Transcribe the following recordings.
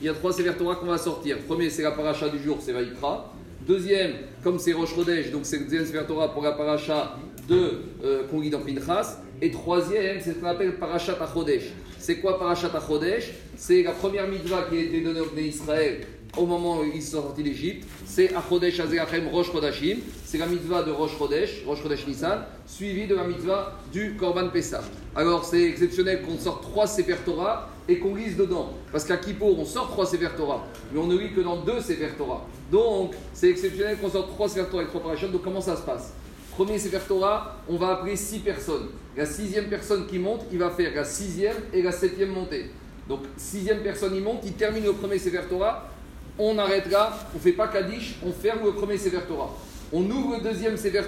il y a trois Sefer Torah qu'on va sortir. Premier, c'est la paracha du jour, c'est Vaïkra. Deuxième, comme c'est Rosh Chodesh, donc c'est le deuxième Sefer Torah pour la paracha de euh, dans Pinchas. Et troisième, c'est ce qu'on appelle Parashat Achodesh. C'est quoi Parashat Achodesh C'est la première mitzvah qui a été donnée au Israël au moment où ils sont sortis d'Égypte. C'est Achodesh Azerachem Rosh Chodashim. C'est la mitzvah de Rosh Chodesh, Rosh Chodesh Nissan, suivie de la mitzvah du Korban Pessah. Alors c'est exceptionnel qu'on sorte trois Sefer Torah et qu'on lise dedans. Parce qu'à Kippour, on sort trois Sefer mais on ne lit que dans deux Sefer. Donc c'est exceptionnel qu'on sorte trois Sefer Torah et trois parachutes. Donc comment ça se passe? Premier Sefer on va appeler six personnes. La sixième personne qui monte, il va faire la sixième et la septième montée. Donc sixième personne, il monte, il termine le premier Sefer on arrête là, on ne fait pas Kaddish, on ferme le premier Sefer. On ouvre le deuxième Sefer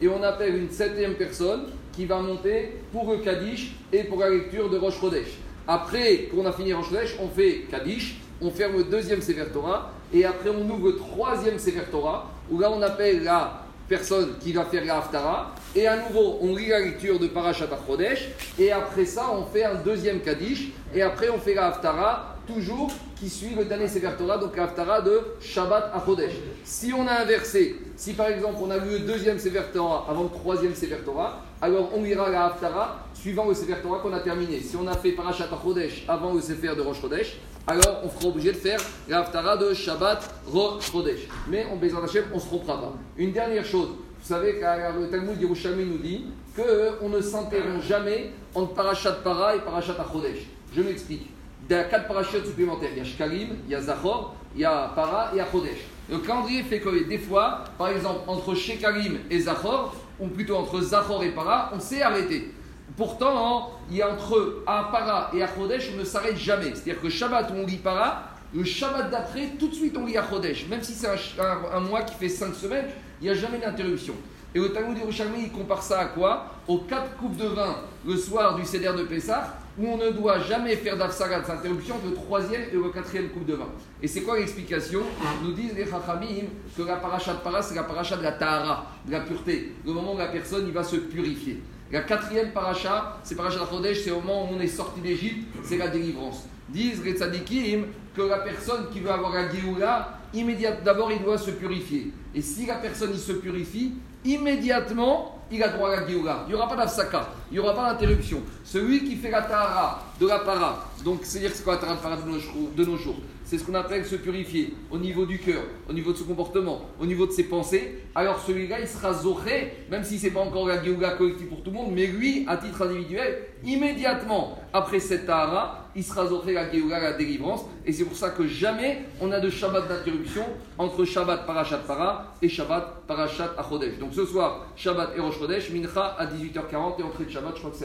et on appelle une septième personne qui va monter pour le Kaddish et pour la lecture de Rosh Chodesh. Après qu'on a fini Rosh Chodesh, on fait Kaddish, on ferme le deuxième Sefer Torah et après on ouvre le troisième Sefer Torah où là on appelle la personne qui va faire la Haftara. Et à nouveau, on lit la lecture de Parashat Achodesh. Et après ça, on fait un deuxième Kaddish. Et après, on fait la Haftara, toujours qui suit le dernier Sefer Torah, donc la Haftara de Shabbat Achodesh. Si on a inversé, si par exemple on a lu le deuxième Sefer Torah avant le troisième Sefer Torah, alors on lira la Haftara suivant le Sefer Torah qu'on a terminé. Si on a fait Parashat Achodesh avant le Sefer de Rosh Chodesh, alors on sera obligé de faire la Haftara de Shabbat Rosh Chodesh. Mais on besoin d'Hachem, on se trompera pas. Une dernière chose, vous savez que le Talmud d'Yerushalmi nous dit qu'on ne s'interrompt jamais entre Parashat Para et Parashat Achodesh. Je m'explique. Il y a quatre parachutes supplémentaires. Il y a Shkalim, il y a Zachor, il y a Para et Achodesh. Le calendrier fait que des fois, par exemple, entre Shekalim et Zachor, ou plutôt entre Zachor et Para, on s'est arrêté. Pourtant, il y a entre Para et Achodesh, on ne s'arrête jamais. C'est-à-dire que Shabbat, on lit Para, le Shabbat d'après, tout de suite, on lit Achodesh. Même si c'est un, mois qui fait cinq semaines, il n'y a jamais d'interruption. Et le Talmud Yerushalmi, il compare ça à quoi? Aux quatre coupes de vin le soir du Seder de Pessah, où on ne doit jamais faire d'afsarat, d'interruption, le troisième et le quatrième coupe de vin. Et c'est quoi l'explication? Nous disent les Chachamim que la paracha de para, c'est la paracha de la tahara, de la pureté, le moment où la personne il va se purifier. La quatrième paracha, c'est paracha de c'est au moment où on est sorti d'Égypte, c'est la délivrance. Disent les que la personne qui veut avoir la Géoula, immédiatement, d'abord il doit se purifier. Et si la personne se purifie, immédiatement il a droit à la Géoula. Il n'y aura pas d'afsaka, il n'y aura pas d'interruption. Celui qui fait la tahara de la para, donc c'est-à-dire c'est quoi la tahara de nos jours c'est ce qu'on appelle se purifier au niveau du cœur, au niveau de son comportement, au niveau de ses pensées. Alors celui-là, il sera zoré, même si ce n'est pas encore la Géoula collective pour tout le monde, mais lui, à titre individuel, immédiatement après cette tahara, il sera zoré la Géoula, la délivrance. Et c'est pour ça que jamais on a de Shabbat d'interruption entre Shabbat Parashat Para et Shabbat Parashat Achodesh. Donc ce soir, Shabbat et Rosh Chodesh, Mincha à 18h40 et entrée de Shabbat, je crois que c'est